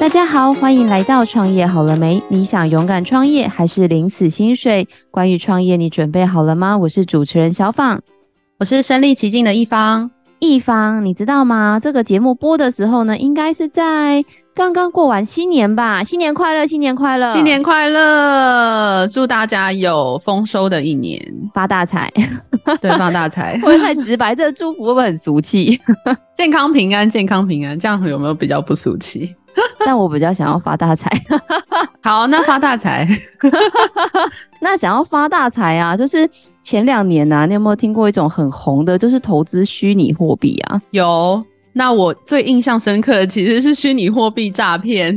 大家好，欢迎来到创业好了没？你想勇敢创业还是领死薪水？关于创业，你准备好了吗？我是主持人小访，我是身历其境的一方。一方，你知道吗？这个节目播的时候呢，应该是在刚刚过完新年吧？新年快乐，新年快乐，新年快乐！祝大家有丰收的一年，发大财。对，发大财。不会太直白，这个祝福会不会很俗气？健康平安，健康平安，这样有没有比较不俗气？但我比较想要发大财。好，那发大财。那想要发大财啊，就是前两年呐、啊，你有没有听过一种很红的，就是投资虚拟货币啊？有。那我最印象深刻的其实是虚拟货币诈骗。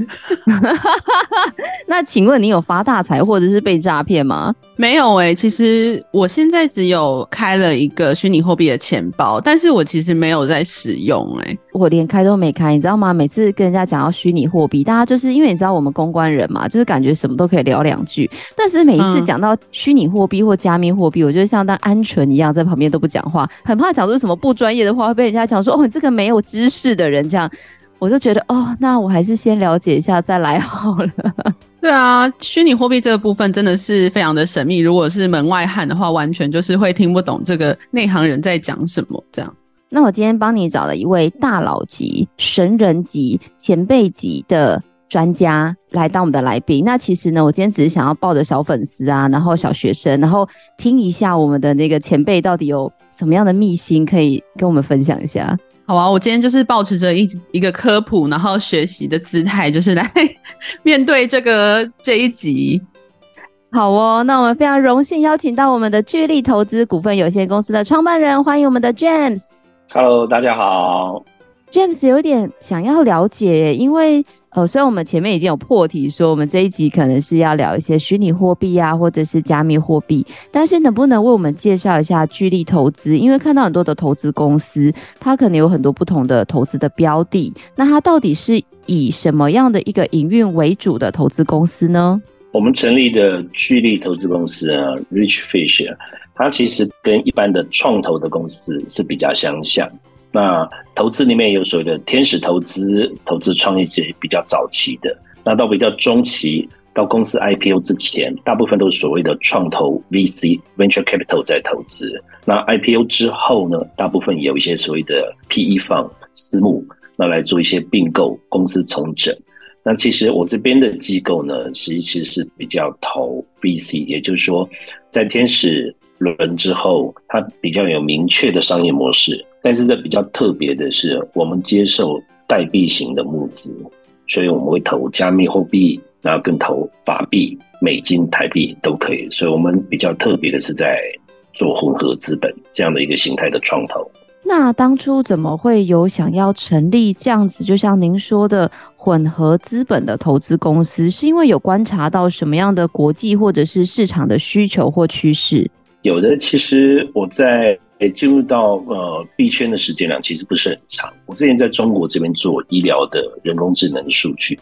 那请问你有发大财或者是被诈骗吗？没有诶、欸，其实我现在只有开了一个虚拟货币的钱包，但是我其实没有在使用诶、欸，我连开都没开，你知道吗？每次跟人家讲到虚拟货币，大家就是因为你知道我们公关人嘛，就是感觉什么都可以聊两句，但是每一次讲到虚拟货币或加密货币，我就像当鹌鹑一样在旁边都不讲话，很怕讲出什么不专业的话会被人家讲说哦，你这个没有。知识的人，这样我就觉得哦，那我还是先了解一下再来好了。对啊，虚拟货币这个部分真的是非常的神秘，如果是门外汉的话，完全就是会听不懂这个内行人在讲什么。这样，那我今天帮你找了一位大佬级、神人级、前辈级的专家来当我们的来宾。那其实呢，我今天只是想要抱着小粉丝啊，然后小学生，然后听一下我们的那个前辈到底有什么样的秘辛可以跟我们分享一下。好啊，我今天就是抱持着一一个科普，然后学习的姿态，就是来面对这个这一集。好哦，那我们非常荣幸邀请到我们的聚力投资股份有限公司的创办人，欢迎我们的 James。Hello，大家好。James 有点想要了解，因为。呃，虽然我们前面已经有破题说，我们这一集可能是要聊一些虚拟货币啊，或者是加密货币，但是能不能为我们介绍一下聚力投资？因为看到很多的投资公司，它可能有很多不同的投资的标的，那它到底是以什么样的一个营运为主的投资公司呢？我们成立的聚力投资公司啊，Rich Fish，它其实跟一般的创投的公司是比较相像。那投资里面有所谓的天使投资，投资创业者比较早期的，那到比较中期，到公司 IPO 之前，大部分都是所谓的创投 VC Venture Capital 在投资。那 IPO 之后呢，大部分有一些所谓的 PE fun 私募，那来做一些并购、公司重整。那其实我这边的机构呢，其实其实是比较投 VC，也就是说，在天使轮之后，它比较有明确的商业模式。但是这比较特别的是，我们接受代币型的募资，所以我们会投加密货币，然后跟投法币、美金、台币都可以。所以我们比较特别的是在做混合资本这样的一个形态的创投。那当初怎么会有想要成立这样子，就像您说的混合资本的投资公司？是因为有观察到什么样的国际或者是市场的需求或趋势？有的，其实我在。进入到呃币圈的时间呢，其实不是很长。我之前在中国这边做医疗的人工智能数据，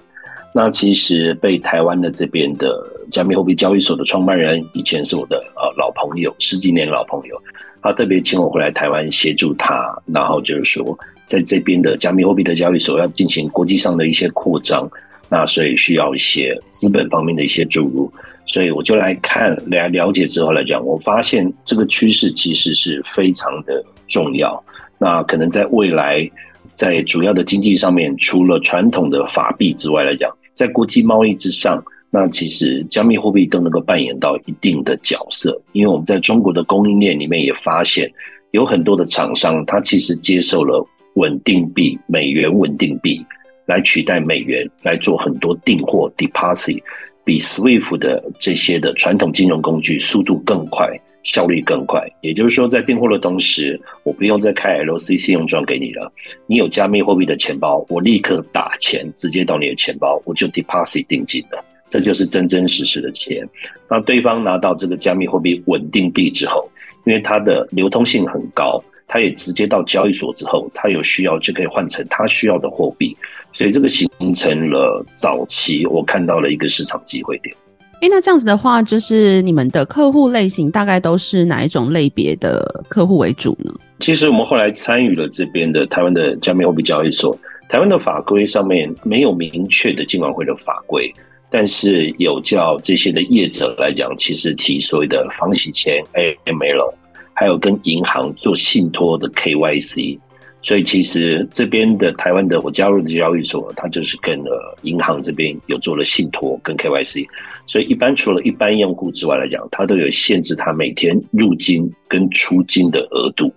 那其实被台湾的这边的加密货币交易所的创办人，以前是我的呃老朋友，十几年老朋友，他特别请我回来台湾协助他，然后就是说在这边的加密货币的交易所要进行国际上的一些扩张，那所以需要一些资本方面的一些注入。所以我就来看来了解之后来讲，我发现这个趋势其实是非常的重要。那可能在未来，在主要的经济上面，除了传统的法币之外来讲，在国际贸易之上，那其实加密货币都能够扮演到一定的角色。因为我们在中国的供应链里面也发现，有很多的厂商，他其实接受了稳定币、美元稳定币来取代美元，来做很多订货 deposit。比 SWIFT 的这些的传统金融工具速度更快，效率更快。也就是说，在订货的同时，我不用再开 LC 信用状给你了。你有加密货币的钱包，我立刻打钱直接到你的钱包，我就 deposit 定金了。这就是真真实实的钱。那对方拿到这个加密货币稳定币之后，因为它的流通性很高，它也直接到交易所之后，它有需要就可以换成它需要的货币。所以这个形成了早期我看到了一个市场机会点。哎，那这样子的话，就是你们的客户类型大概都是哪一种类别的客户为主呢？其实我们后来参与了这边的台湾的加密货币交易所，台湾的法规上面没有明确的监管会的法规，但是有叫这些的业者来讲，其实提所谓的防洗钱 AML，还有跟银行做信托的 KYC。所以其实这边的台湾的我加入的交易所，它就是跟呃银行这边有做了信托跟 KYC。所以一般除了一般用户之外来讲，它都有限制它每天入金跟出金的额度。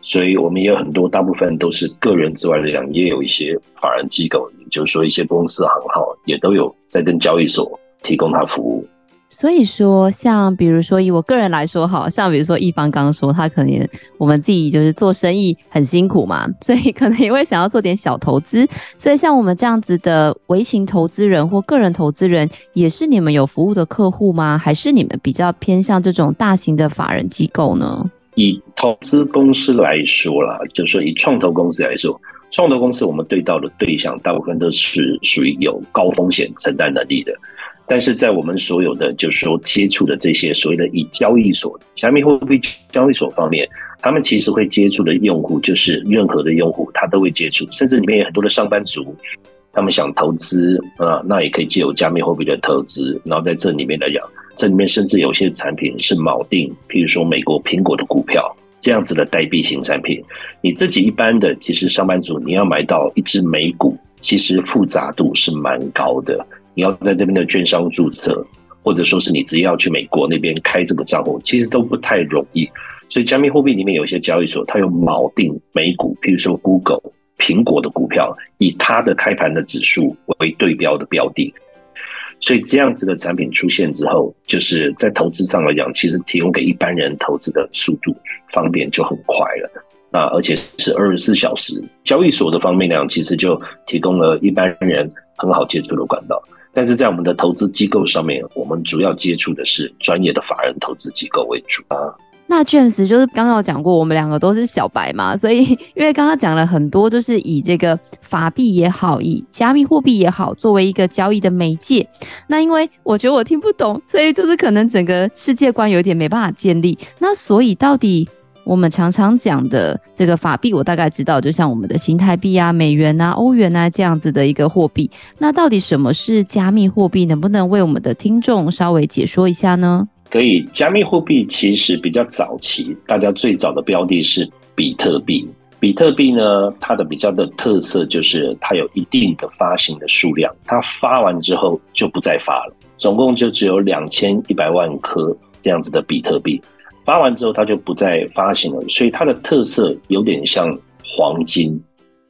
所以我们也有很多，大部分都是个人之外来讲，也有一些法人机构，也就是说一些公司行号也都有在跟交易所提供它服务。所以说，像比如说以我个人来说，好像比如说一方刚刚说他可能我们自己就是做生意很辛苦嘛，所以可能也会想要做点小投资。所以像我们这样子的微型投资人或个人投资人，也是你们有服务的客户吗？还是你们比较偏向这种大型的法人机构呢？以投资公司来说啦，就是说以创投公司来说，创投公司我们对到的对象大部分都是属于有高风险承担能力的。但是在我们所有的就是说接触的这些所谓的以交易所、加密货币交易所方面，他们其实会接触的用户就是任何的用户，他都会接触，甚至里面有很多的上班族，他们想投资啊，那也可以借由加密货币的投资。然后在这里面来讲，这里面甚至有些产品是锚定，譬如说美国苹果的股票这样子的代币型产品，你自己一般的其实上班族你要买到一支美股，其实复杂度是蛮高的。你要在这边的券商注册，或者说是你只要去美国那边开这个账户，其实都不太容易。所以加密货币里面有一些交易所，它有锚定美股，譬如说 Google、苹果的股票，以它的开盘的指数为对标的标的。所以这样子的产品出现之后，就是在投资上来讲，其实提供给一般人投资的速度方便就很快了。那而且是二十四小时。交易所的方面呢，其实就提供了一般人很好接触的管道。但是在我们的投资机构上面，我们主要接触的是专业的法人投资机构为主啊。那 James 就是刚刚有讲过，我们两个都是小白嘛，所以 因为刚刚讲了很多，就是以这个法币也好，以加密货币也好，作为一个交易的媒介。那因为我觉得我听不懂，所以就是可能整个世界观有点没办法建立。那所以到底？我们常常讲的这个法币，我大概知道，就像我们的新台币啊、美元啊、欧元啊这样子的一个货币。那到底什么是加密货币？能不能为我们的听众稍微解说一下呢？可以，加密货币其实比较早期，大家最早的标的是比特币。比特币呢，它的比较的特色就是它有一定的发行的数量，它发完之后就不再发了，总共就只有两千一百万颗这样子的比特币。发完之后，它就不再发行了，所以它的特色有点像黄金，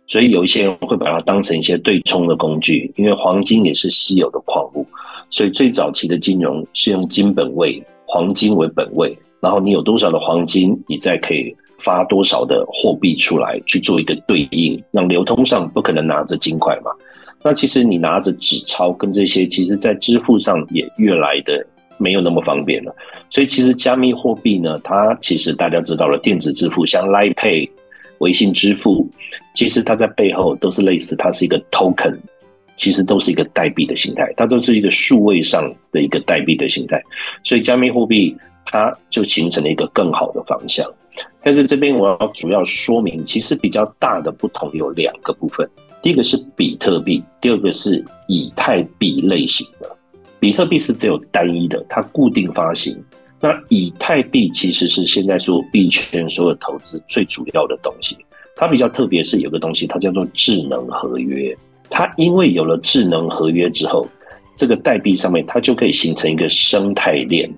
所以有一些人会把它当成一些对冲的工具，因为黄金也是稀有的矿物，所以最早期的金融是用金本位，黄金为本位，然后你有多少的黄金，你再可以发多少的货币出来去做一个对应，让流通上不可能拿着金块嘛，那其实你拿着纸钞跟这些，其实在支付上也越来的。没有那么方便了，所以其实加密货币呢，它其实大家知道了电子支付，像 Line Pay、微信支付，其实它在背后都是类似，它是一个 token，其实都是一个代币的形态，它都是一个数位上的一个代币的形态，所以加密货币它就形成了一个更好的方向。但是这边我要主要说明，其实比较大的不同有两个部分，第一个是比特币，第二个是以太币类型的。比特币是只有单一的，它固定发行。那以太币其实是现在所有币圈所有投资最主要的东西。它比较特别是有个东西，它叫做智能合约。它因为有了智能合约之后，这个代币上面它就可以形成一个生态链，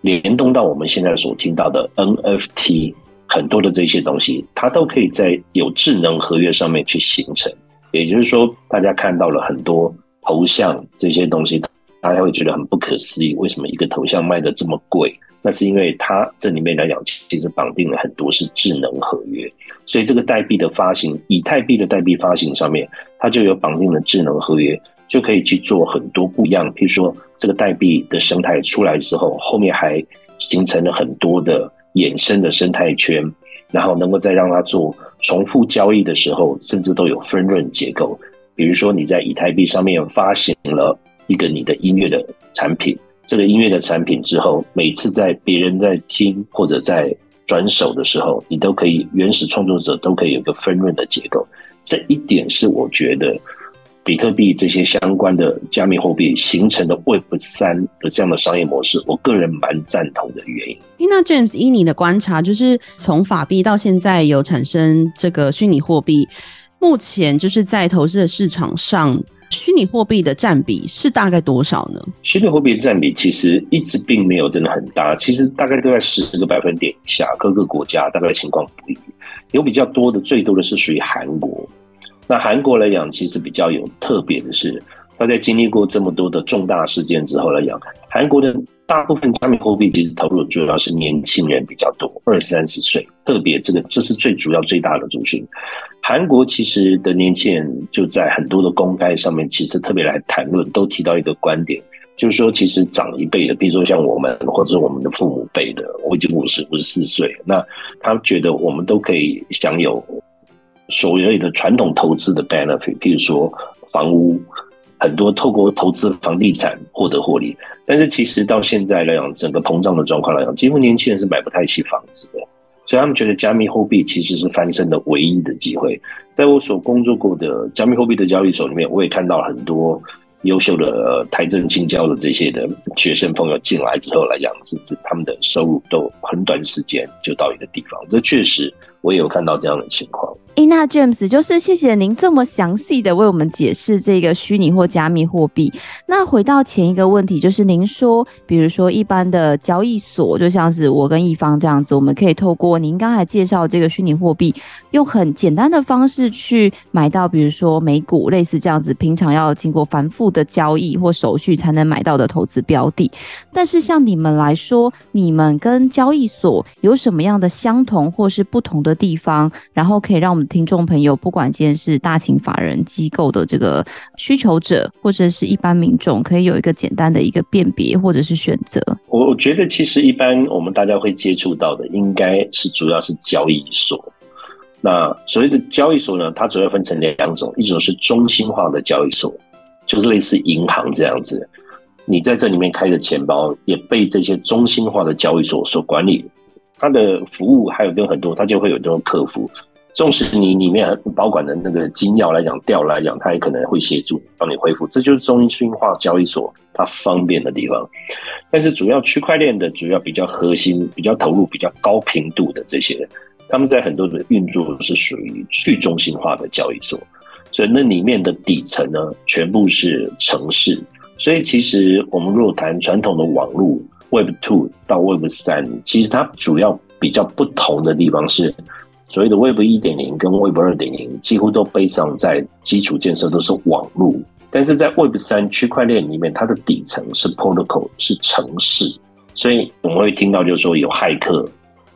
联动到我们现在所听到的 NFT，很多的这些东西，它都可以在有智能合约上面去形成。也就是说，大家看到了很多头像这些东西。大家会觉得很不可思议，为什么一个头像卖的这么贵？那是因为它这里面来讲，其实绑定了很多是智能合约，所以这个代币的发行，以太币的代币发行上面，它就有绑定了智能合约，就可以去做很多不一样。譬如说，这个代币的生态出来之后，后面还形成了很多的衍生的生态圈，然后能够再让它做重复交易的时候，甚至都有分润结构。比如说你在以太币上面发行了。一个你的音乐的产品，这个音乐的产品之后，每次在别人在听或者在转手的时候，你都可以原始创作者都可以有个分润的结构。这一点是我觉得比特币这些相关的加密货币形成的 Web 三的这样的商业模式，我个人蛮赞同的原因。那 James，以你的观察，就是从法币到现在有产生这个虚拟货币，目前就是在投资的市场上。虚拟货币的占比是大概多少呢？虚拟货币占比其实一直并没有真的很大，其实大概都在十个百分点以下，各个国家大概情况不一。有比较多的，最多的是属于韩国。那韩国来讲，其实比较有特别的是，他在经历过这么多的重大事件之后来讲，韩国的大部分加密货币其实投入主要是年轻人比较多，二三十岁，特别这个这是最主要最大的族群。韩国其实的年轻人就在很多的公开上面，其实特别来谈论，都提到一个观点，就是说，其实长一辈的，比如说像我们或者我们的父母辈的，我已经五十五十四岁，那他觉得我们都可以享有所谓的传统投资的 benefit，比如说房屋，很多透过投资房地产获得获利，但是其实到现在来讲，整个膨胀的状况来讲，几乎年轻人是买不太起房子的。所以他们觉得加密货币其实是翻身的唯一的机会。在我所工作过的加密货币的交易所里面，我也看到很多优秀的台证青交的这些的学生朋友进来之后来讲，是指他们的收入都很短时间就到一个地方。这确实我也有看到这样的情况。诶，那 James 就是谢谢您这么详细的为我们解释这个虚拟或加密货币。那回到前一个问题，就是您说，比如说一般的交易所，就像是我跟一方这样子，我们可以透过您刚才介绍这个虚拟货币，用很简单的方式去买到，比如说美股类似这样子，平常要经过繁复的交易或手续才能买到的投资标的。但是像你们来说，你们跟交易所有什么样的相同或是不同的地方，然后可以让我们听众朋友，不管今天是大型法人机构的这个需求者，或者是一般民众，可以有一个简单的一个辨别或者是选择。我我觉得其实一般我们大家会接触到的，应该是主要是交易所。那所谓的交易所呢，它主要分成两种，一种是中心化的交易所，就是类似银行这样子，你在这里面开的钱包也被这些中心化的交易所所管理，它的服务还有跟很多，它就会有这种客服。纵使你里面保管的那个金钥来讲掉来讲，它也可能会协助帮你恢复，这就是中心化交易所它方便的地方。但是主要区块链的主要比较核心、比较投入、比较高频度的这些，他们在很多的运作是属于去中心化的交易所，所以那里面的底层呢，全部是城市。所以其实我们如果谈传统的网络 Web Two 到 Web 三，其实它主要比较不同的地方是。所谓的 Web 一点零跟 Web 二点零几乎都背上在基础建设都是网络，但是在 Web 三区块链里面，它的底层是 Protocol 是城市，所以我们会听到就是说有骇客、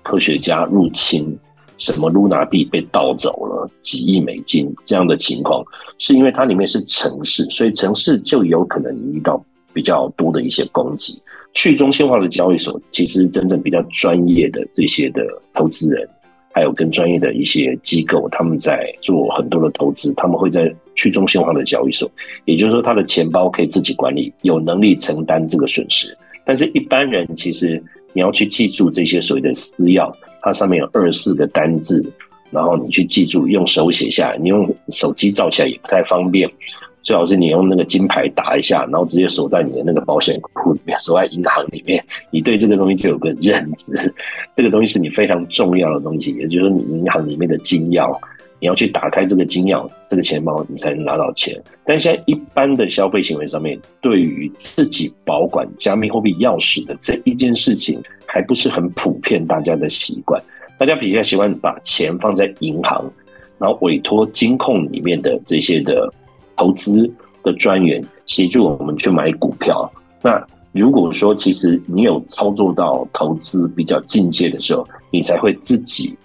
科学家入侵，什么 Luna 币被盗走了几亿美金这样的情况，是因为它里面是城市，所以城市就有可能遇到比较多的一些攻击。去中心化的交易所其实真正比较专业的这些的投资人。还有更专业的一些机构，他们在做很多的投资，他们会在去中心化的交易所，也就是说，他的钱包可以自己管理，有能力承担这个损失。但是，一般人其实你要去记住这些所谓的私钥，它上面有二四个单字，然后你去记住，用手写下来，你用手机照起来也不太方便。最好是你用那个金牌打一下，然后直接锁在你的那个保险库里面，锁在银行里面，你对这个东西就有个认知。这个东西是你非常重要的东西，也就是说，你银行里面的金钥，你要去打开这个金钥，这个钱包你才能拿到钱。但现在一般的消费行为上面，对于自己保管加密货币钥匙的这一件事情，还不是很普遍，大家的习惯。大家比较喜欢把钱放在银行，然后委托金控里面的这些的。投资的专员协助我们去买股票。那如果说其实你有操作到投资比较进阶的时候，你才会自己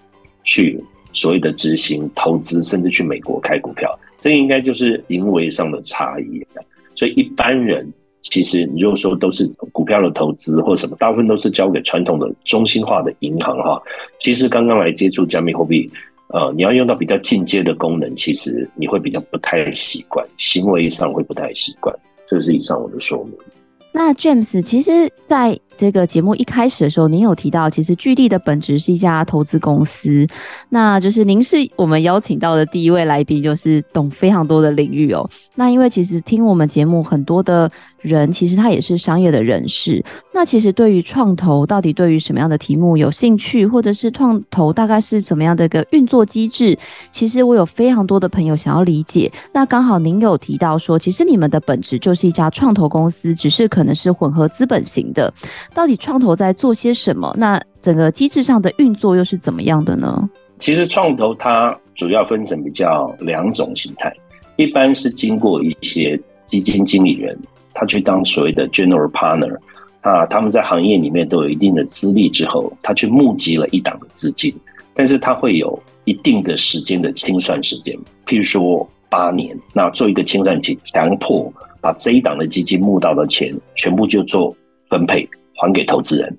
去所谓的执行投资，甚至去美国开股票。这应该就是行为上的差异。所以一般人其实你如果说都是股票的投资或什么，大部分都是交给传统的中心化的银行哈。其实刚刚来接触加密货币。呃，你要用到比较进阶的功能，其实你会比较不太习惯，行为上会不太习惯。这是以上我的说明。那 James，其实，在这个节目一开始的时候，您有提到，其实巨力的本质是一家投资公司，那就是您是我们邀请到的第一位来宾，就是懂非常多的领域哦。那因为其实听我们节目很多的。人其实他也是商业的人士，那其实对于创投到底对于什么样的题目有兴趣，或者是创投大概是怎么样的一个运作机制，其实我有非常多的朋友想要理解。那刚好您有提到说，其实你们的本质就是一家创投公司，只是可能是混合资本型的。到底创投在做些什么？那整个机制上的运作又是怎么样的呢？其实创投它主要分成比较两种形态，一般是经过一些基金经理人。他去当所谓的 general partner，啊，他们在行业里面都有一定的资历之后，他去募集了一档的资金，但是他会有一定的时间的清算时间，譬如说八年，那做一个清算期，强迫把这一档的基金募到的钱全部就做分配还给投资人，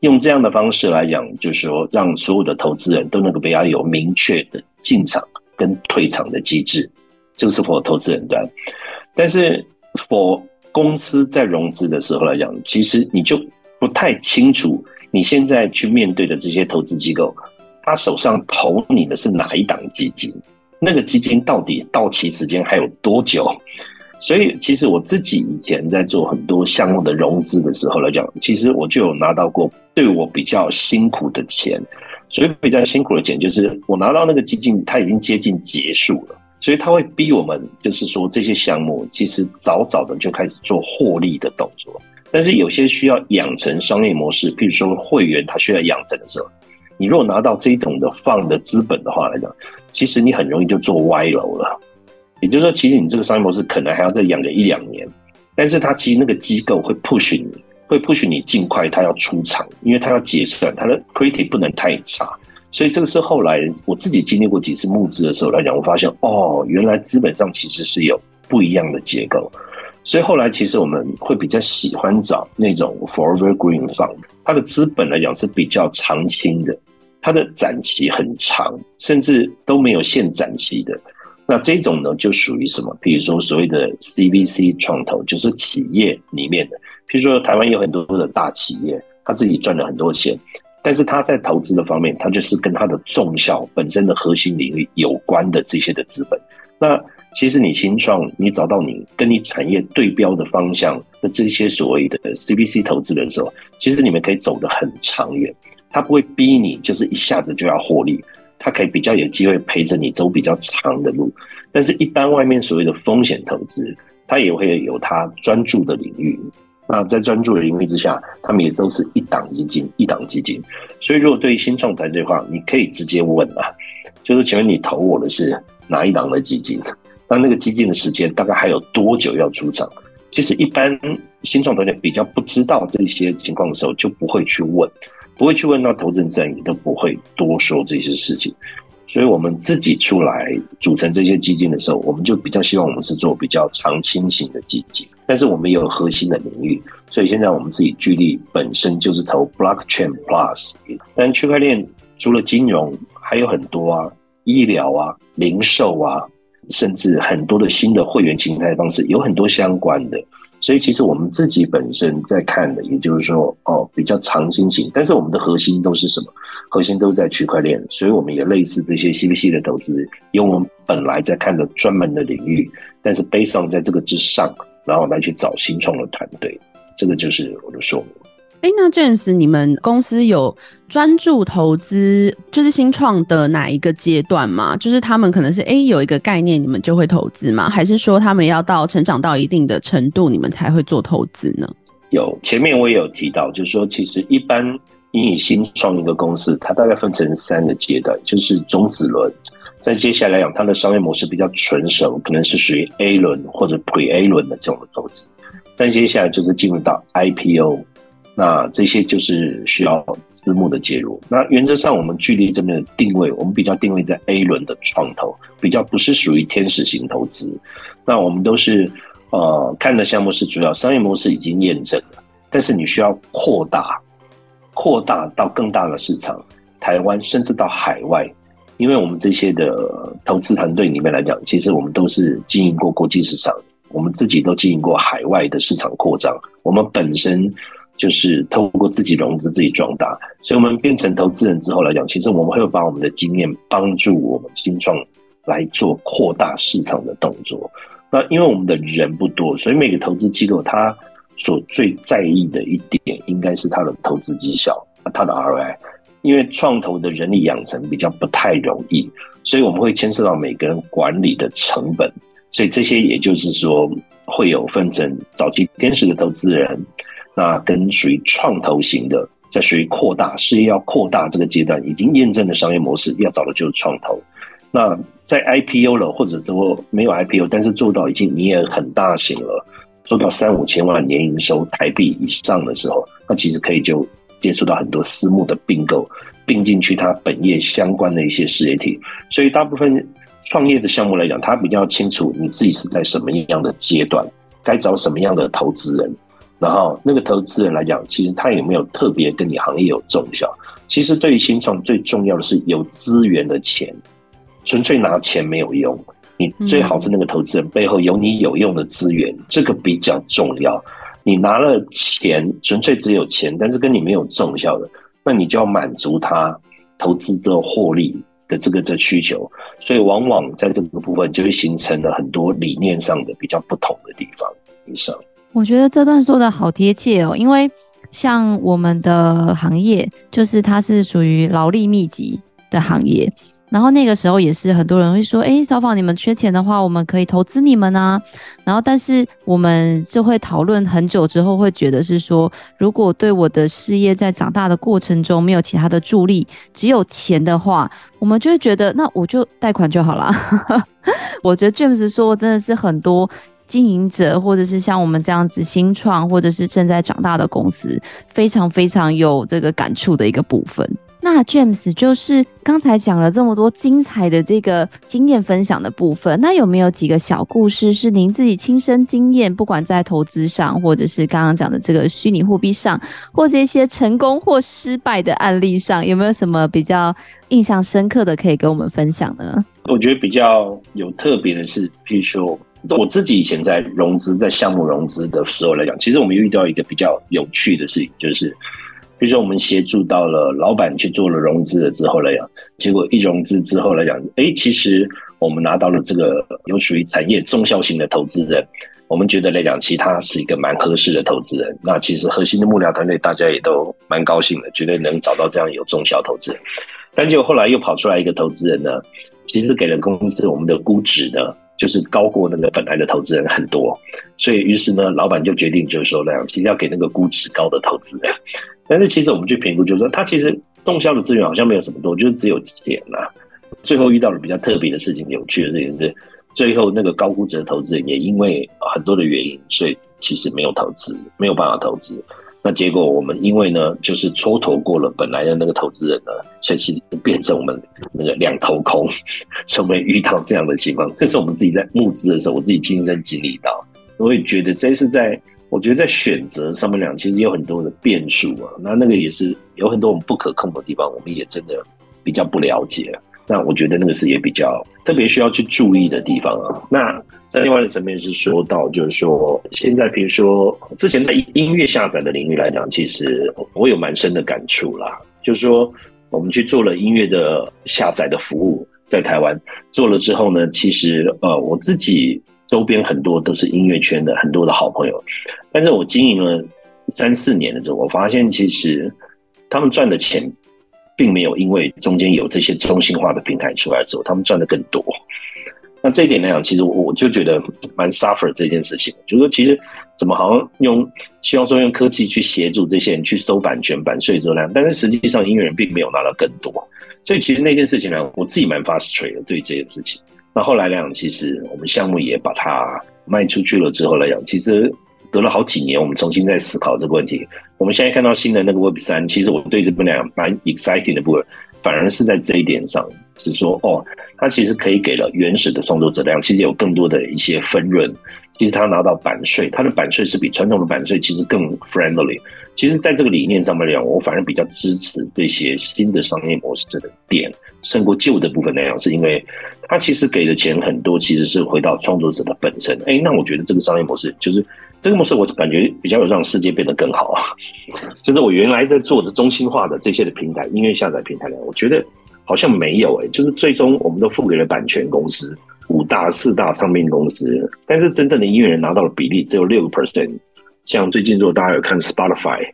用这样的方式来讲，就是说让所有的投资人都能够比较有明确的进场跟退场的机制，这个是 for 投资人端，但是 for 公司在融资的时候来讲，其实你就不太清楚，你现在去面对的这些投资机构，他手上投你的是哪一档基金？那个基金到底到期时间还有多久？所以，其实我自己以前在做很多项目的融资的时候来讲，其实我就有拿到过对我比较辛苦的钱。所以比较辛苦的钱，就是我拿到那个基金，它已经接近结束了。所以他会逼我们，就是说这些项目其实早早的就开始做获利的动作，但是有些需要养成商业模式，譬如说会员他需要养成的时候，你如果拿到这种的放的资本的话来讲，其实你很容易就做歪楼了。也就是说，其实你这个商业模式可能还要再养个一两年，但是他其实那个机构会 push 你，会 push 你尽快他要出场，因为他要结算，他的 credit 不能太差。所以这个是后来我自己经历过几次募资的时候来讲，我发现哦，原来资本上其实是有不一样的结构。所以后来其实我们会比较喜欢找那种 forever green fund，它的资本来讲是比较长青的，它的展期很长，甚至都没有限展期的。那这种呢，就属于什么？比如说所谓的 CVC 创投，就是企业里面的，譬如说台湾有很多的大企业，他自己赚了很多钱。但是他在投资的方面，他就是跟他的重效本身的核心领域有关的这些的资本。那其实你新创，你找到你跟你产业对标的方向的这些所谓的 CVC 投资的时候，其实你们可以走得很长远。他不会逼你就是一下子就要获利，他可以比较有机会陪着你走比较长的路。但是，一般外面所谓的风险投资，他也会有他专注的领域。那在专注的领域之下，他们也都是一档基金，一档基金。所以，如果对于新创团队的话，你可以直接问啊，就是请问你投我的是哪一档的基金？那那个基金的时间大概还有多久要出场？其实，一般新创团队比较不知道这些情况的时候，就不会去问，不会去问，那投资人自然也都不会多说这些事情。所以我们自己出来组成这些基金的时候，我们就比较希望我们是做比较长青型的基金。但是我们也有核心的领域，所以现在我们自己聚力本身就是投 Blockchain Plus。但区块链除了金融，还有很多啊，医疗啊、零售啊，甚至很多的新的会员形态方式，有很多相关的。所以其实我们自己本身在看的，也就是说，哦，比较长心型。但是我们的核心都是什么？核心都是在区块链。所以我们也类似这些 CVC 的投资，用我们本来在看的专门的领域，但是 based on 在这个之上。然后来去找新创的团队，这个就是我的说明。哎，那 James，你们公司有专注投资就是新创的哪一个阶段吗？就是他们可能是哎有一个概念，你们就会投资吗？还是说他们要到成长到一定的程度，你们才会做投资呢？有，前面我也有提到，就是说其实一般你以新创一个公司，它大概分成三个阶段，就是种子轮。在接下来讲，它的商业模式比较成熟，可能是属于 A 轮或者 Pre A 轮的这种投资。再接下来就是进入到 IPO，那这些就是需要私募的介入。那原则上，我们巨力这边的定位，我们比较定位在 A 轮的创投，比较不是属于天使型投资。那我们都是呃看的项目是主要商业模式已经验证了，但是你需要扩大，扩大到更大的市场，台湾甚至到海外。因为我们这些的投资团队里面来讲，其实我们都是经营过国际市场，我们自己都经营过海外的市场扩张。我们本身就是透过自己融资自己壮大。所以，我们变成投资人之后来讲，其实我们会把我们的经验帮助我们新创来做扩大市场的动作。那因为我们的人不多，所以每个投资机构他所最在意的一点，应该是他的投资绩效，他的 ROI。因为创投的人力养成比较不太容易，所以我们会牵涉到每个人管理的成本，所以这些也就是说会有分成早期天使的投资人，那跟属于创投型的，在属于扩大事业要扩大这个阶段，已经验证的商业模式要找的就是创投。那在 IPO 了，或者说没有 IPO，但是做到已经你也很大型了，做到三五千万年营收台币以上的时候，那其实可以就。接触到很多私募的并购，并进去它本业相关的一些事业体，所以大部分创业的项目来讲，他比较清楚你自己是在什么样的阶段，该找什么样的投资人，然后那个投资人来讲，其实他有没有特别跟你行业有重效？其实对于新创最重要的是有资源的钱，纯粹拿钱没有用，你最好是那个投资人背后有你有用的资源，这个比较重要。你拿了钱，纯粹只有钱，但是跟你没有重效的，那你就要满足他投资之后获利的这个的需求，所以往往在这个部分就会形成了很多理念上的比较不同的地方。以上，我觉得这段说的好贴切哦，因为像我们的行业，就是它是属于劳力密集的行业。然后那个时候也是很多人会说，哎，小宝你们缺钱的话，我们可以投资你们啊。然后但是我们就会讨论很久之后，会觉得是说，如果对我的事业在长大的过程中没有其他的助力，只有钱的话，我们就会觉得那我就贷款就好了。我觉得 James 说真的是很多经营者或者是像我们这样子新创或者是正在长大的公司，非常非常有这个感触的一个部分。那 James 就是刚才讲了这么多精彩的这个经验分享的部分，那有没有几个小故事是您自己亲身经验，不管在投资上，或者是刚刚讲的这个虚拟货币上，或者一些成功或失败的案例上，有没有什么比较印象深刻的可以跟我们分享呢？我觉得比较有特别的是，譬如说我自己以前在融资、在项目融资的时候来讲，其实我们遇到一个比较有趣的事情，就是。比如说，我们协助到了老板去做了融资了之后来讲，结果一融资之后来讲，哎，其实我们拿到了这个有属于产业中小型的投资人，我们觉得来讲，其实他是一个蛮合适的投资人。那其实核心的幕僚团队大家也都蛮高兴的，觉得能找到这样有中小投资人。但结果后来又跑出来一个投资人呢，其实给了公司我们的估值呢，就是高过那个本来的投资人很多。所以于是呢，老板就决定就是说，来讲其实要给那个估值高的投资人。但是其实我们去评估，就是说，他其实综效的资源好像没有什么多，就是只有钱啊。最后遇到了比较特别的事情，有趣的事情是，最后那个高估值的投资人也因为很多的原因，所以其实没有投资，没有办法投资。那结果我们因为呢，就是蹉跎过了本来的那个投资人呢，所以其实变成我们那个两头空，成为遇到这样的情况。这是我们自己在募资的时候，我自己亲身经历到，我也觉得这是在。我觉得在选择上面两，其实有很多的变数啊。那那个也是有很多我们不可控的地方，我们也真的比较不了解。那我觉得那个是也比较特别需要去注意的地方啊。那在另外的层面是说到，就是说现在比如说之前在音乐下载的领域来讲，其实我有蛮深的感触啦。就是说我们去做了音乐的下载的服务，在台湾做了之后呢，其实呃我自己。周边很多都是音乐圈的很多的好朋友，但是我经营了三四年的时候，我发现其实他们赚的钱，并没有因为中间有这些中心化的平台出来之后，他们赚的更多。那这一点来讲，其实我就觉得蛮 suffer 这件事情，就是说其实怎么好像用希望说用科技去协助这些人去收版权版税之后呢，但是实际上音乐人并没有拿到更多，所以其实那件事情呢，我自己蛮 frustrated 对这件事情。那后来来讲，其实我们项目也把它卖出去了之后来讲，其实隔了好几年，我们重新在思考这个问题。我们现在看到新的那个 Web 三，其实我对这部分蛮 exciting 的部分，反而是在这一点上，是说哦，它其实可以给了原始的创作者量，其实有更多的一些分润。其实他拿到版税，他的版税是比传统的版税其实更 friendly。其实，在这个理念上面讲，我反而比较支持这些新的商业模式的点，胜过旧的部分那样，是因为他其实给的钱很多，其实是回到创作者的本身。哎，那我觉得这个商业模式就是这个模式我感觉比较有让世界变得更好啊。就是我原来在做的中心化的这些的平台，音乐下载平台呢，我觉得好像没有哎、欸，就是最终我们都付给了版权公司，五大四大唱片公司，但是真正的音乐人拿到的比例只有六个 percent。像最近如果大家有看 Spotify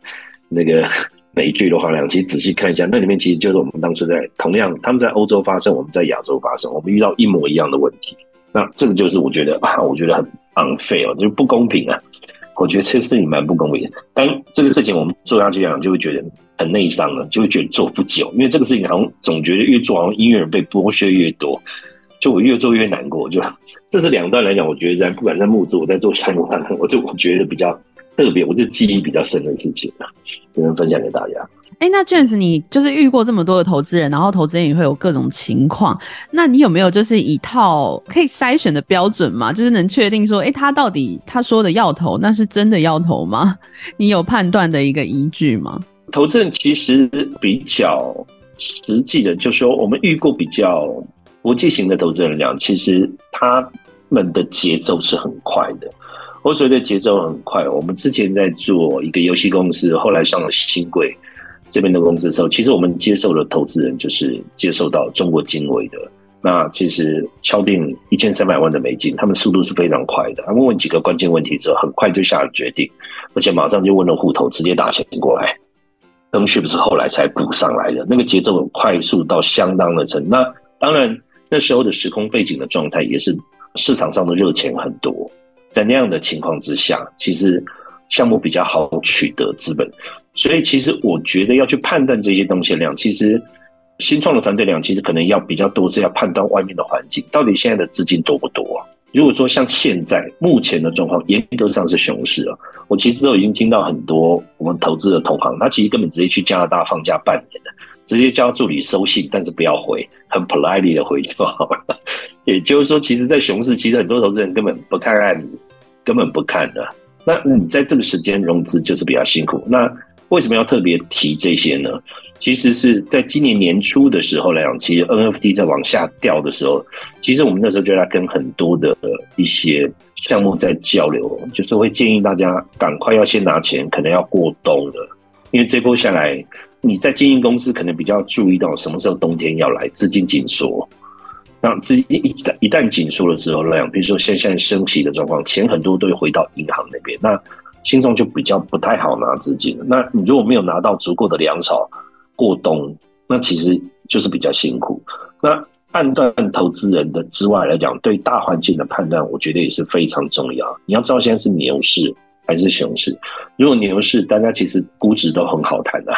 那个美剧的话，两期仔细看一下，那里面其实就是我们当初在同样他们在欧洲发生，我们在亚洲发生，我们遇到一模一样的问题。那这个就是我觉得啊，我觉得很 unfair 哦，就是不公平啊。我觉得这个事情蛮不公平的。但这个事情我们做下去讲，就会觉得很内伤了，就会觉得做不久，因为这个事情好像总觉得越做，好像音乐人被剥削越多，就我越做越难过。就这是两段来讲，我觉得在不管在募资，我在做项目上，我就我觉得比较特别，我就记忆比较深的事情啊，只能分享给大家。哎，那 James，你就是遇过这么多的投资人，然后投资人也会有各种情况，那你有没有就是一套可以筛选的标准吗？就是能确定说，哎，他到底他说的要投，那是真的要投吗？你有判断的一个依据吗？投资人其实比较实际的，就是说我们遇过比较国际型的投资人来讲，其实他们的节奏是很快的。我所谓的节奏很快，我们之前在做一个游戏公司，后来上了兴柜。这边的公司的时候，其实我们接受的投资人就是接受到中国经纬的。那其实敲定一千三百万的美金，他们速度是非常快的。他问问几个关键问题之后，很快就下了决定，而且马上就问了户头，直接打钱过来。东西不是后来才补上来的，那个节奏很快速到相当的程。那当然那时候的时空背景的状态也是市场上的热钱很多，在那样的情况之下，其实项目比较好取得资本。所以，其实我觉得要去判断这些东西量，其实新创的团队量其实可能要比较多，是要判断外面的环境到底现在的资金多不多。如果说像现在目前的状况，严格上是熊市啊，我其实都已经听到很多我们投资的同行，他其实根本直接去加拿大放假半年的，直接叫助理收信，但是不要回，很 politely 的回就好了。也就是说，其实，在熊市，其实很多投资人根本不看案子，根本不看的。那你在这个时间融资就是比较辛苦。那为什么要特别提这些呢？其实是在今年年初的时候来讲，其实 NFT 在往下掉的时候，其实我们那时候就在跟很多的一些项目在交流，就是会建议大家赶快要先拿钱，可能要过冬了，因为这波下来，你在经营公司可能比较注意到什么时候冬天要来，资金紧缩。那资金一旦一旦紧缩了之后来讲，比如说现现在升息的状况，钱很多都会回到银行那边，那。心中就比较不太好拿资金。那你如果没有拿到足够的粮草过冬，那其实就是比较辛苦。那判断投资人的之外来讲，对大环境的判断，我觉得也是非常重要。你要知道现在是牛市还是熊市。如果牛市，大家其实估值都很好谈的，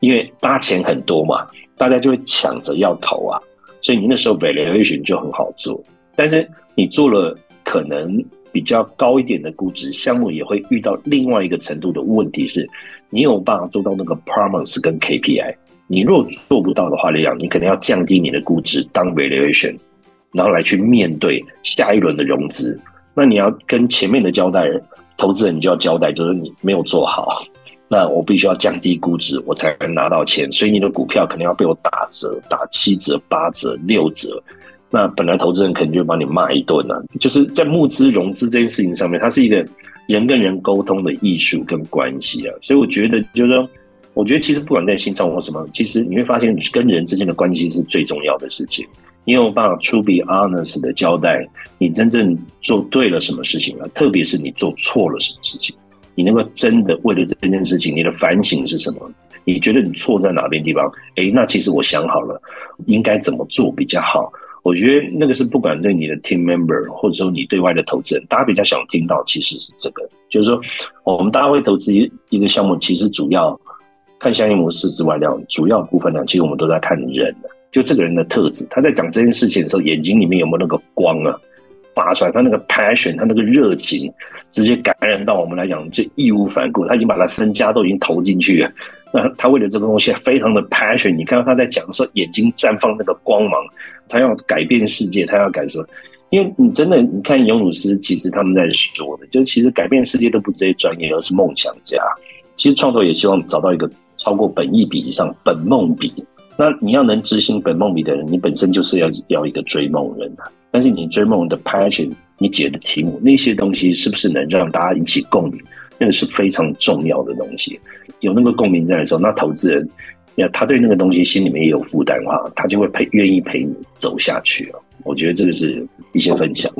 因为大钱很多嘛，大家就会抢着要投啊，所以你那时候 valuation 就很好做。但是你做了可能。比较高一点的估值项目也会遇到另外一个程度的问题是，你有办法做到那个 promise 跟 KPI。你若做不到的话，来讲，你可能要降低你的估值当 valuation，然后来去面对下一轮的融资。那你要跟前面的交代人，投资人，你就要交代，就是你没有做好，那我必须要降低估值，我才能拿到钱。所以你的股票可能要被我打折，打七折、八折、六折。那本来投资人可能就把你骂一顿了，就是在募资融资这件事情上面，它是一个人跟人沟通的艺术跟关系啊，所以我觉得就是说，我觉得其实不管在新创或什么，其实你会发现，你跟人之间的关系是最重要的事情。你有办法 to be honest 的交代你真正做对了什么事情啊，特别是你做错了什么事情，你能够真的为了这件事情，你的反省是什么？你觉得你错在哪边地方？诶，那其实我想好了，应该怎么做比较好。我觉得那个是不管对你的 team member，或者说你对外的投资人，大家比较想听到其实是这个，就是说我们大家会投资一一个项目，其实主要看商业模式之外，量主要部分呢，其实我们都在看人，就这个人的特质，他在讲这件事情的时候，眼睛里面有没有那个光啊，发出来，他那个 passion，他那个热情，直接感染到我们来讲就义无反顾，他已经把他身家都已经投进去了。那他为了这个东西非常的 passion，你看到他在讲的时候，眼睛绽放那个光芒，他要改变世界，他要改什么？因为你真的，你看尤努斯，其实他们在说的，就是其实改变世界都不是这些专业，而是梦想家。其实创投也希望找到一个超过本意比以上本梦比。那你要能执行本梦比的人，你本身就是要要一个追梦人啊。但是你追梦的 passion，你解的题目，那些东西是不是能让大家引起共鸣？那个是非常重要的东西。有那个共鸣在的时候，那投资人，呀，他对那个东西心里面也有负担的话，他就会陪，愿意陪你走下去了。我觉得这个是一些分享。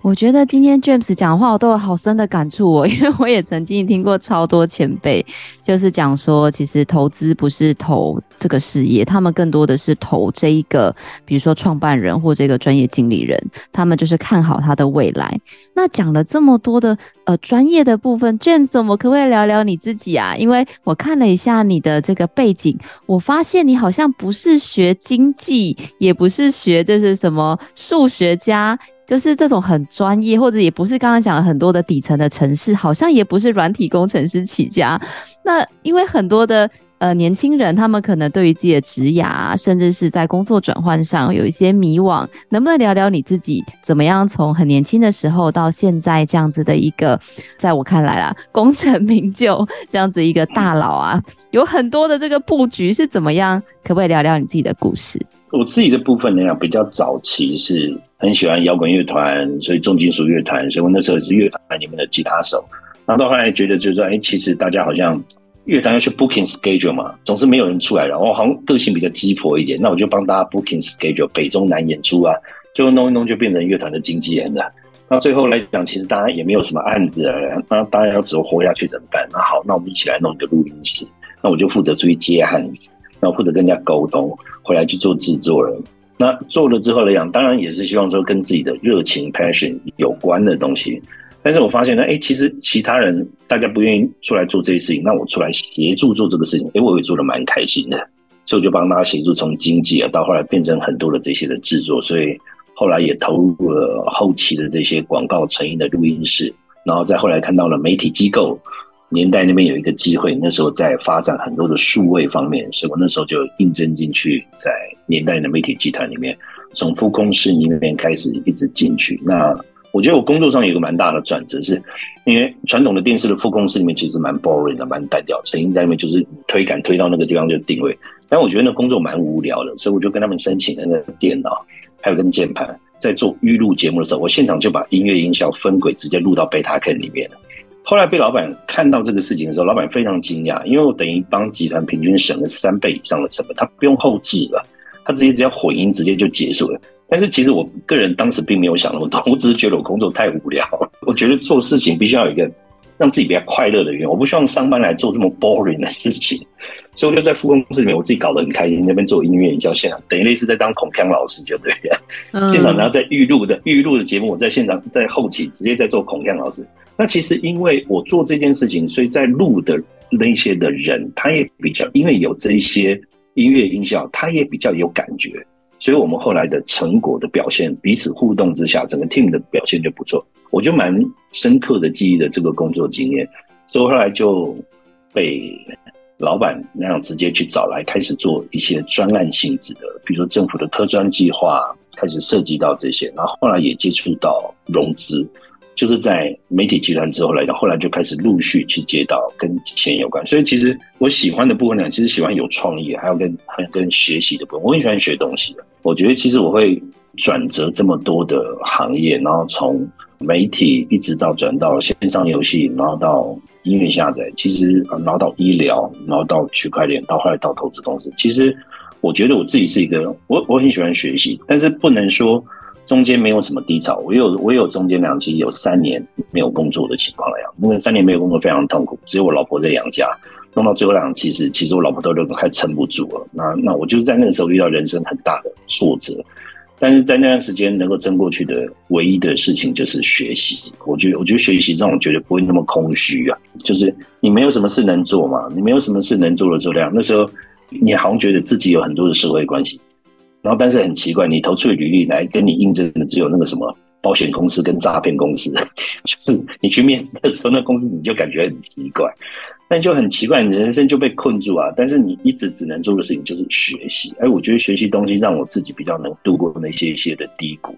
我觉得今天 James 讲话，我都有好深的感触哦，因为我也曾经听过超多前辈，就是讲说，其实投资不是投这个事业，他们更多的是投这一个，比如说创办人或这个专业经理人，他们就是看好他的未来。那讲了这么多的呃专业的部分，James，我们可不可以聊聊你自己啊？因为我看了一下你的这个背景，我发现你好像不是学经济，也不是学这是什么数学家。就是这种很专业，或者也不是刚刚讲了很多的底层的城市，好像也不是软体工程师起家。那因为很多的呃年轻人，他们可能对于自己的职涯，甚至是在工作转换上有一些迷惘。能不能聊聊你自己怎么样从很年轻的时候到现在这样子的一个，在我看来啦，功成名就这样子一个大佬啊，有很多的这个布局是怎么样？可不可以聊聊你自己的故事？我自己的部分呢，比较早期是很喜欢摇滚乐团，所以重金属乐团，所以我那时候是乐团里面的吉他手。然后到后来觉得就是说，哎，其实大家好像乐团要去 booking schedule 嘛，总是没有人出来，然后好像个性比较鸡婆一点，那我就帮大家 booking schedule，北中南演出啊，最后弄一弄就变成乐团的经纪人了。那最后来讲，其实大家也没有什么案子啊，那大家要怎么活下去怎么办？那好，那我们一起来弄一个录音室，那我就负责出去接案子，然后负责跟人家沟通。回来去做制作人，那做了之后来讲，当然也是希望说跟自己的热情 passion 有关的东西。但是我发现呢，哎，其实其他人大家不愿意出来做这些事情，那我出来协助做这个事情，哎，我也做得蛮开心的。所以我就帮大家协助，从经济啊到后来变成很多的这些的制作，所以后来也投入了后期的这些广告成音的录音室，然后再后来看到了媒体机构。年代那边有一个机会，那时候在发展很多的数位方面，所以我那时候就应征进去，在年代的媒体集团里面，从副公司里面开始一直进去。那我觉得我工作上有一个蛮大的转折，是因为传统的电视的副公司里面其实蛮 boring 的，蛮单调，成音在那边就是推杆推到那个地方就定位，但我觉得那工作蛮无聊的，所以我就跟他们申请了那个电脑，还有跟键盘，在做预录节目的时候，我现场就把音乐音效分轨直接录到贝塔 K 里面了。后来被老板看到这个事情的时候，老板非常惊讶，因为我等于帮集团平均省了三倍以上的成本，他不用后置了，他直接只要混音，直接就结束了。但是其实我个人当时并没有想那么多，我只是觉得我工作太无聊。我觉得做事情必须要有一个让自己比较快乐的原因，我不希望上班来做这么 boring 的事情，所以我就在副公司里面，我自己搞得很开心，那边做音乐营销现场，等于类似在当孔锵老师就对了。嗯、现场然后在预录的预录的节目，我在现场在后期直接在做孔锵老师。那其实因为我做这件事情，所以在录的那些的人，他也比较因为有这一些音乐音效，他也比较有感觉，所以我们后来的成果的表现，彼此互动之下，整个 team 的表现就不错。我就蛮深刻的记忆的这个工作经验，所以后来就被老板那样直接去找来，开始做一些专案性质的，比如说政府的科专计划，开始涉及到这些，然后后来也接触到融资。就是在媒体集团之后来讲，后来就开始陆续去接到跟钱有关，所以其实我喜欢的部分呢，其实喜欢有创意，还有跟还有跟学习的部分，我很喜欢学东西的。我觉得其实我会转折这么多的行业，然后从媒体一直到转到线上游戏，然后到音乐下载，其实然后到医疗，然后到区块链，到后来到投资公司。其实我觉得我自己是一个，我我很喜欢学习，但是不能说。中间没有什么低潮，我有我有中间两期有三年没有工作的情况了呀，因为三年没有工作非常痛苦，只有我老婆在养家，弄到最后两期是其实我老婆都都快撑不住了。那那我就是在那个时候遇到人生很大的挫折，但是在那段时间能够撑过去的唯一的事情就是学习。我觉得我觉得学习让我觉得不会那么空虚啊，就是你没有什么事能做嘛，你没有什么事能做的时候，那时候你好像觉得自己有很多的社会关系。然后，但是很奇怪，你投出的履历来跟你应征的只有那个什么保险公司跟诈骗公司，就是你去面试的时候，那公司你就感觉很奇怪，但就很奇怪，你人生就被困住啊！但是你一直只能做的事情就是学习。哎，我觉得学习东西让我自己比较能度过那些一些的低谷。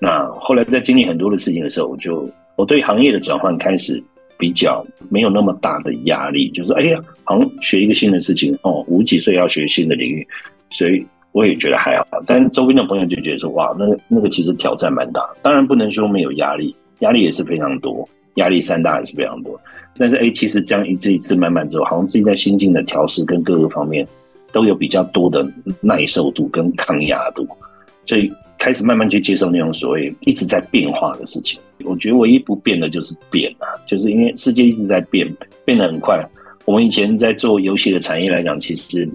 那后来在经历很多的事情的时候，我就我对行业的转换开始比较没有那么大的压力，就是哎呀，好像学一个新的事情哦，五几岁要学新的领域，所以。我也觉得还好。但周边的朋友就觉得说，哇，那个那个其实挑战蛮大。当然不能说没有压力，压力也是非常多，压力山大也是非常多。但是哎，其实这样一次一次慢慢之后，好像自己在心境的调试跟各个方面都有比较多的耐受度跟抗压度，所以开始慢慢去接受那种所谓一直在变化的事情。我觉得唯一不变的就是变啊，就是因为世界一直在变，变得很快。我们以前在做游戏的产业来讲，其实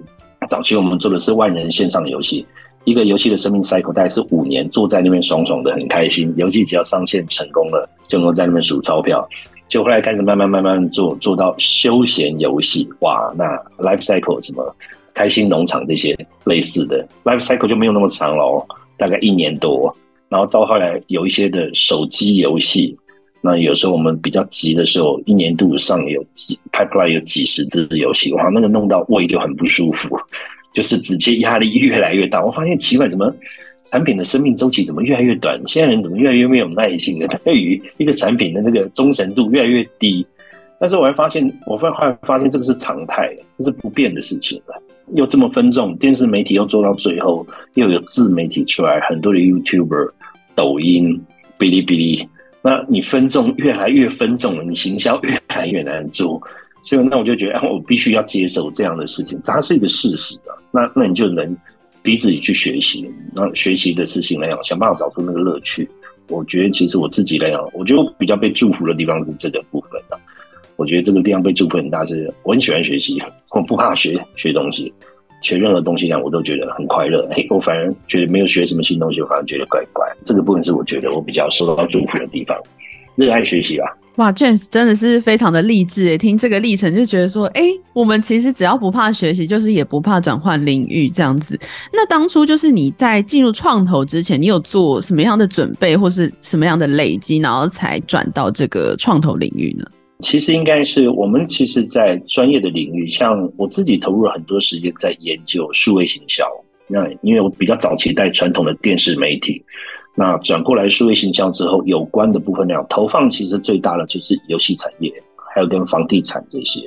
早期我们做的是万人线上游戏，一个游戏的生命 cycle 大概是五年，坐在那边爽爽的很开心，游戏只要上线成功了，就能够在那边数钞票。就后来开始慢慢慢慢做，做到休闲游戏，哇，那 life cycle 什么开心农场这些类似的 life cycle 就没有那么长了，大概一年多。然后到后来有一些的手机游戏，那有时候我们比较急的时候，一年度上有几 pipeline 有几十支游戏，哇，那个弄到胃就很不舒服，就是直接压力越来越大。我发现奇怪，怎么？产品的生命周期怎么越来越短？现在人怎么越来越没有耐心了？对于一个产品的那个忠诚度越来越低。但是我还发现，我后来发现这个是常态，这是不变的事情了。又这么分众，电视媒体又做到最后，又有自媒体出来，很多的 YouTuber、抖音、哔哩哔哩，那你分众越来越分众了，你行销越来越难做。所以那我就觉得，我必须要接受这样的事情，它是一个事实的。那那你就能。逼自己去学习，那学习的事情来讲，想办法找出那个乐趣。我觉得其实我自己来讲，我觉得比较被祝福的地方是这个部分的。我觉得这个地方被祝福很大，是我很喜欢学习，我不怕学学东西，学任何东西呢，我都觉得很快乐。嘿，我反而觉得没有学什么新东西，我反而觉得怪怪。这个部分是我觉得我比较受到祝福的地方，热爱学习吧。哇，James 真的是非常的励志诶！听这个历程就觉得说，哎、我们其实只要不怕学习，就是也不怕转换领域这样子。那当初就是你在进入创投之前，你有做什么样的准备，或是什么样的累积，然后才转到这个创投领域呢？其实应该是我们其实，在专业的领域，像我自己投入了很多时间在研究数位行销。那因为我比较早期带传统的电视媒体。那转过来数位行销之后，有关的部分量投放其实最大的就是游戏产业，还有跟房地产这些。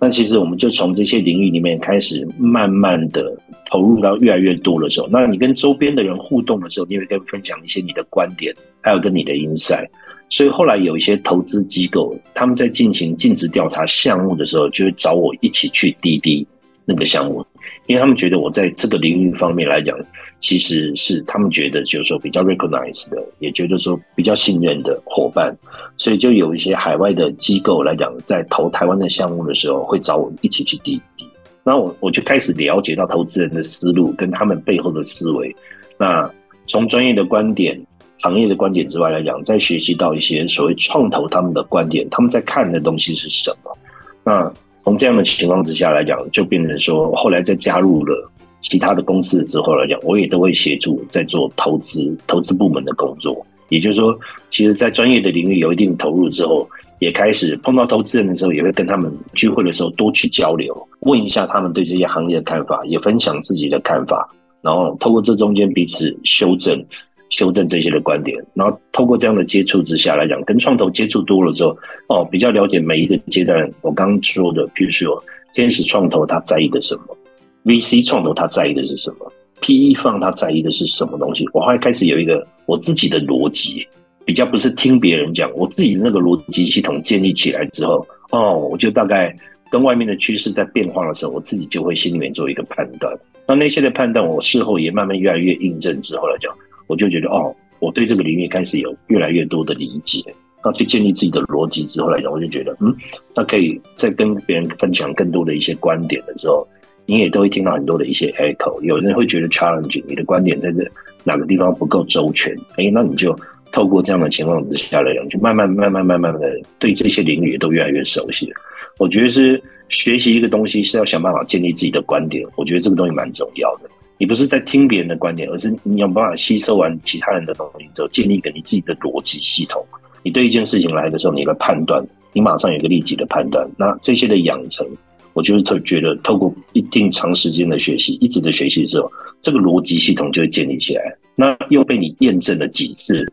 那其实我们就从这些领域里面开始，慢慢的投入到越来越多的时候，那你跟周边的人互动的时候，你会跟分享一些你的观点，还有跟你的 insight。所以后来有一些投资机构，他们在进行尽职调查项目的时候，就会找我一起去滴滴那个项目，因为他们觉得我在这个领域方面来讲。其实是他们觉得就是说比较 recognize 的，也觉得说比较信任的伙伴，所以就有一些海外的机构来讲，在投台湾的项目的时候，会找我一起去滴滴。那我我就开始了解到投资人的思路跟他们背后的思维。那从专业的观点、行业的观点之外来讲，再学习到一些所谓创投他们的观点，他们在看的东西是什么。那从这样的情况之下来讲，就变成说后来再加入了。其他的公司之后来讲，我也都会协助在做投资、投资部门的工作。也就是说，其实，在专业的领域有一定投入之后，也开始碰到投资人的时候，也会跟他们聚会的时候多去交流，问一下他们对这些行业的看法，也分享自己的看法，然后透过这中间彼此修正、修正这些的观点，然后透过这样的接触之下来讲，跟创投接触多了之后，哦，比较了解每一个阶段。我刚刚说的，譬如说天使创投他在意的什么？VC 创投他在意的是什么？PE 方他在意的是什么东西？我后来开始有一个我自己的逻辑，比较不是听别人讲，我自己那个逻辑系统建立起来之后，哦，我就大概跟外面的趋势在变化的时候，我自己就会心里面做一个判断。那那些的判断，我事后也慢慢越来越印证之后来讲，我就觉得哦，我对这个领域开始有越来越多的理解。那去建立自己的逻辑之后来讲，我就觉得嗯，那可以再跟别人分享更多的一些观点的时候。你也都会听到很多的一些 echo，有人会觉得 challenge，你的观点在这哪个地方不够周全，哎，那你就透过这样的情况之下来讲，就慢慢慢慢慢慢的对这些领域也都越来越熟悉了。我觉得是学习一个东西是要想办法建立自己的观点，我觉得这个东西蛮重要的。你不是在听别人的观点，而是你有办法吸收完其他人的东西之后，建立一个你自己的逻辑系统。你对一件事情来的时候，你的判断，你马上有一个立即的判断。那这些的养成。我就是特觉得，透过一定长时间的学习，一直的学习之后，这个逻辑系统就会建立起来。那又被你验证了几次，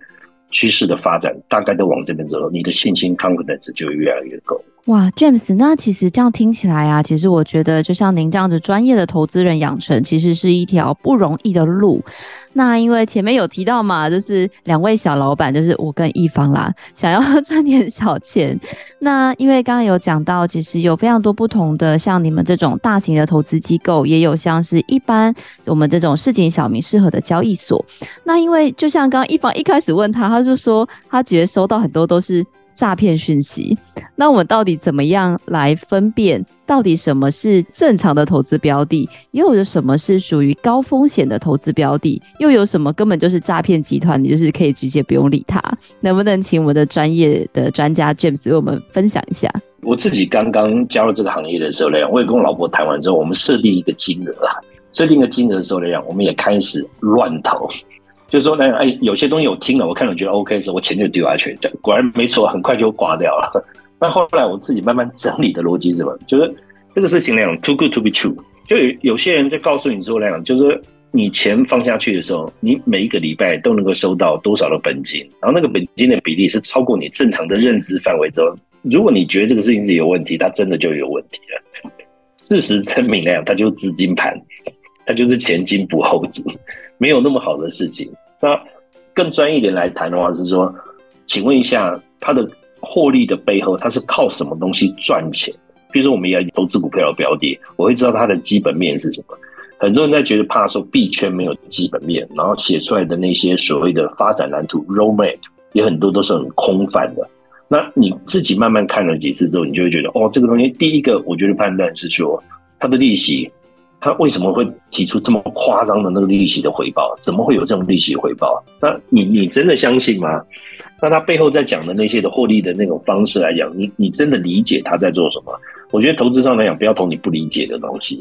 趋势的发展大概都往这边走，你的信心 confidence 就会越来越够。哇，James，那其实这样听起来啊，其实我觉得就像您这样子专业的投资人养成，其实是一条不容易的路。那因为前面有提到嘛，就是两位小老板，就是我跟一方啦，想要 赚点小钱。那因为刚刚有讲到，其实有非常多不同的，像你们这种大型的投资机构，也有像是一般我们这种市井小民适合的交易所。那因为就像刚刚一方一开始问他，他就说他觉得收到很多都是。诈骗讯息，那我们到底怎么样来分辨，到底什么是正常的投资标的，又有什么是属于高风险的投资标的，又有什么根本就是诈骗集团，你就是可以直接不用理他？能不能请我们的专业的专家 James 为我们分享一下？我自己刚刚加入这个行业的时候呢，我也跟我老婆谈完之后，我们设定一个金额啊，设定一个金额的时候呢，我们也开始乱投。就是说呢，哎，有些东西我听了，我看了觉得 OK 的时候，我钱就丢下去，果然没错，很快就挂掉了。那后来我自己慢慢整理的逻辑是什么？就是这个事情那样，too good to be true。就有有些人就告诉你说那样，就是你钱放下去的时候，你每一个礼拜都能够收到多少的本金，然后那个本金的比例是超过你正常的认知范围之后，如果你觉得这个事情是有问题，它真的就有问题了。事实证明那样，它就是资金盘，它就是前金补后金，没有那么好的事情。那更专业一点来谈的话是说，请问一下，它的获利的背后，它是靠什么东西赚钱？比如说，我们要投资股票的标的，我会知道它的基本面是什么。很多人在觉得怕说币圈没有基本面，然后写出来的那些所谓的发展蓝图 （roadmap） 也很多都是很空泛的。那你自己慢慢看了几次之后，你就会觉得，哦，这个东西，第一个，我觉得判断是说它的利息。他为什么会提出这么夸张的那个利息的回报？怎么会有这种利息回报？那你你真的相信吗？那他背后在讲的那些的获利的那种方式来讲，你你真的理解他在做什么？我觉得投资上来讲，不要投你不理解的东西。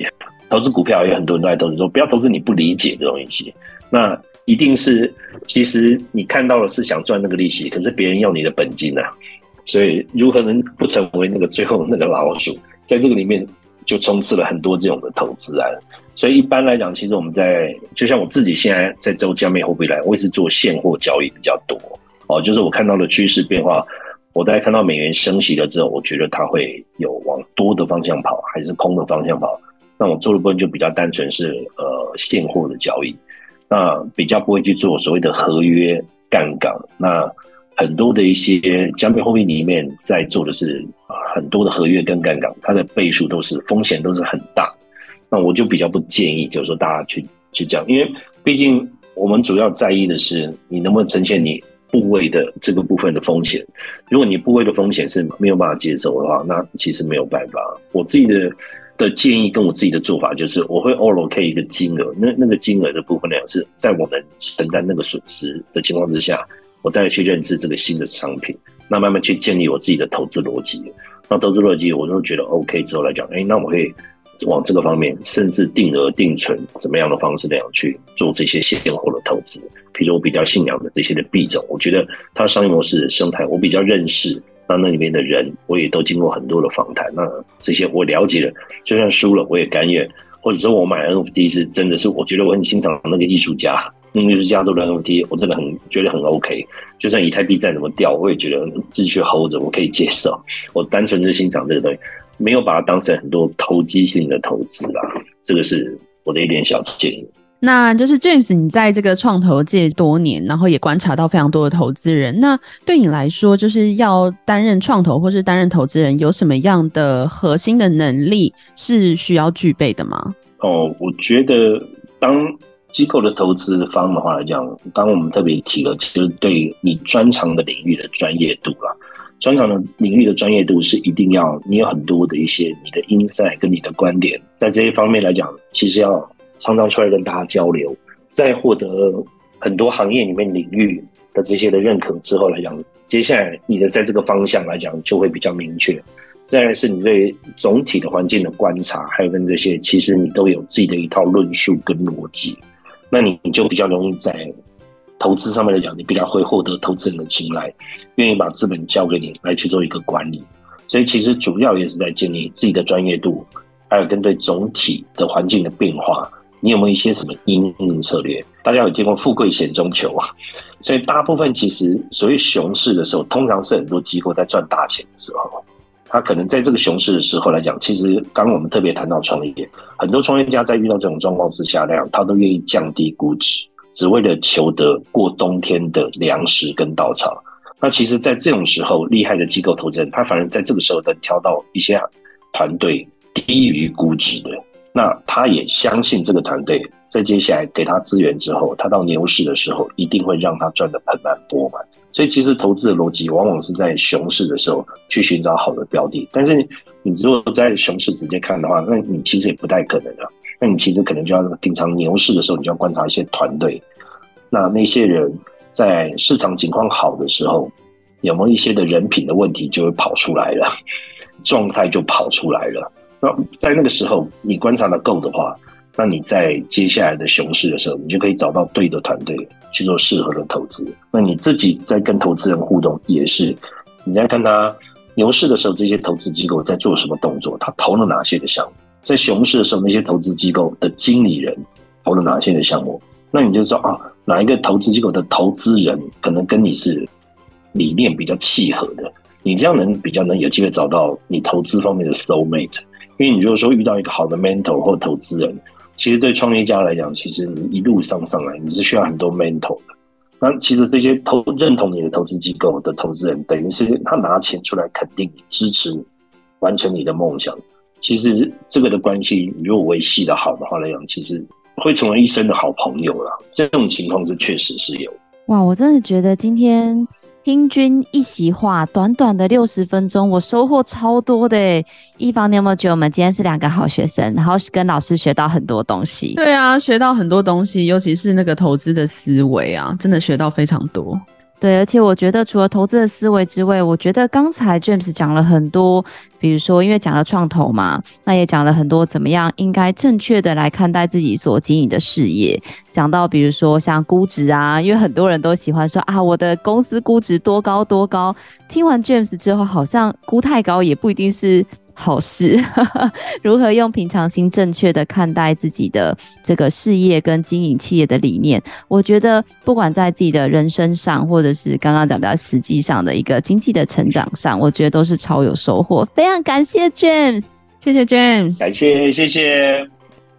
投资股票也有很多人都在投资，说不要投资你不理解的东西。那一定是其实你看到的是想赚那个利息，可是别人要你的本金啊。所以如何能不成为那个最后那个老鼠？在这个里面。就充斥了很多这种的投资啊，所以一般来讲，其实我们在就像我自己现在在做加密货币来，我也是做现货交易比较多哦。就是我看到的趋势变化，我大概看到美元升息了之后，我觉得它会有往多的方向跑，还是空的方向跑？那我做的部分就比较单纯是呃现货的交易，那比较不会去做所谓的合约杠杆。那很多的一些加密货币里面在做的是啊，很多的合约跟杠杆，它的倍数都是风险都是很大。那我就比较不建议，就是说大家去去这样，因为毕竟我们主要在意的是你能不能呈现你部位的这个部分的风险。如果你部位的风险是没有办法接受的话，那其实没有办法。我自己的的建议跟我自己的做法就是，我会 all ok 一个金额，那那个金额的部分呢是在我们承担那个损失的情况之下。我再去认知这个新的商品，那慢慢去建立我自己的投资逻辑。那投资逻辑，我都觉得 OK 之后来讲，哎，那我会往这个方面，甚至定额定存，怎么样的方式那样去做这些现货的投资。比如说我比较信仰的这些的币种，我觉得它商业模式生态我比较认识，那那里面的人我也都经过很多的访谈，那这些我了解了，就算输了我也甘愿。或者说我买 NFT 是真的是我觉得我很欣赏那个艺术家。那艺术家做的 NFT，我真的很觉得很 OK。就算以太币再怎么掉，我也觉得继续 hold 着，我可以接受。我单纯是欣赏这个东西，没有把它当成很多投机性的投资啦。这个是我的一点小建议。那就是 James，你在这个创投界多年，然后也观察到非常多的投资人。那对你来说，就是要担任创投或是担任投资人，有什么样的核心的能力是需要具备的吗？哦，我觉得当。机构的投资方的话来讲，刚刚我们特别提了，就是对你专长的领域的专业度啦。专长的领域的专业度是一定要，你有很多的一些你的 insight 跟你的观点，在这一方面来讲，其实要常常出来跟大家交流，在获得很多行业里面领域的这些的认可之后来讲，接下来你的在这个方向来讲就会比较明确。再来是你对总体的环境的观察，还有跟这些，其实你都有自己的一套论述跟逻辑。那你你就比较容易在投资上面来讲，你比较会获得投资人的青睐，愿意把资本交给你来去做一个管理。所以其实主要也是在建立自己的专业度，还有跟对总体的环境的变化，你有没有一些什么因应策略？大家有听过富贵险中求啊？所以大部分其实所谓熊市的时候，通常是很多机构在赚大钱的时候。他可能在这个熊市的时候来讲，其实刚刚我们特别谈到创业，很多创业家在遇到这种状况之下，那样他都愿意降低估值，只为了求得过冬天的粮食跟稻草。那其实，在这种时候，厉害的机构投资人，他反而在这个时候能挑到一些团队低于估值的，那他也相信这个团队，在接下来给他资源之后，他到牛市的时候，一定会让他赚得盆满钵满。所以，其实投资的逻辑往往是在熊市的时候去寻找好的标的。但是，你如果在熊市直接看的话，那你其实也不太可能啊。那你其实可能就要平常牛市的时候，你就要观察一些团队，那那些人在市场情况好的时候，有没有一些的人品的问题就会跑出来了，状态就跑出来了。那在那个时候，你观察的够的话，那你在接下来的熊市的时候，你就可以找到对的团队去做适合的投资。那你自己在跟投资人互动，也是你在看他牛市的时候，这些投资机构在做什么动作，他投了哪些的项目；在熊市的时候，那些投资机构的经理人投了哪些的项目。那你就知道啊，哪一个投资机构的投资人可能跟你是理念比较契合的，你这样能比较能有机会找到你投资方面的 soul mate。因为你如果说遇到一个好的 mentor 或投资人，其实对创业家来讲，其实你一路上上来，你是需要很多 mentor 的。那其实这些投认同你的投资机构的投资人，等于是他拿钱出来肯定你、支持你，完成你的梦想。其实这个的关系，如果维系的好的话来讲，其实会成为一生的好朋友了。这种情况是确实是有。哇，我真的觉得今天。听君一席话，短短的六十分钟，我收获超多的诶。一方，你有没有觉得我们今天是两个好学生，然后跟老师学到很多东西？对啊，学到很多东西，尤其是那个投资的思维啊，真的学到非常多。对，而且我觉得除了投资的思维之外，我觉得刚才 James 讲了很多，比如说因为讲了创投嘛，那也讲了很多怎么样应该正确的来看待自己所经营的事业。讲到比如说像估值啊，因为很多人都喜欢说啊，我的公司估值多高多高。听完 James 之后，好像估太高也不一定是。好事，如何用平常心正确的看待自己的这个事业跟经营企业的理念？我觉得不管在自己的人生上，或者是刚刚讲比较实际上的一个经济的成长上，我觉得都是超有收获。非常感谢 James，谢谢 James，感谢谢谢。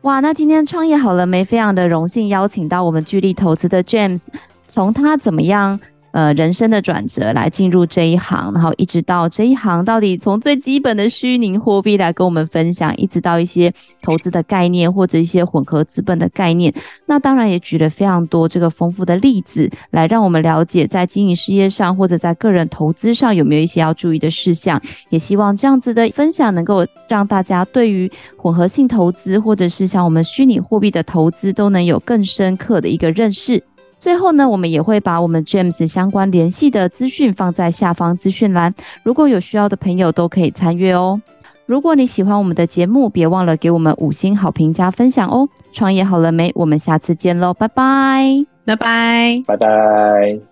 哇，那今天创业好了没？非常的荣幸邀请到我们聚力投资的 James，从他怎么样？呃，人生的转折来进入这一行，然后一直到这一行到底从最基本的虚拟货币来跟我们分享，一直到一些投资的概念或者一些混合资本的概念，那当然也举了非常多这个丰富的例子来让我们了解在经营事业上或者在个人投资上有没有一些要注意的事项。也希望这样子的分享能够让大家对于混合性投资或者是像我们虚拟货币的投资都能有更深刻的一个认识。最后呢，我们也会把我们 James 相关联系的资讯放在下方资讯栏，如果有需要的朋友都可以参阅哦。如果你喜欢我们的节目，别忘了给我们五星好评加分享哦。创业好了没？我们下次见喽，拜拜，拜拜，拜拜。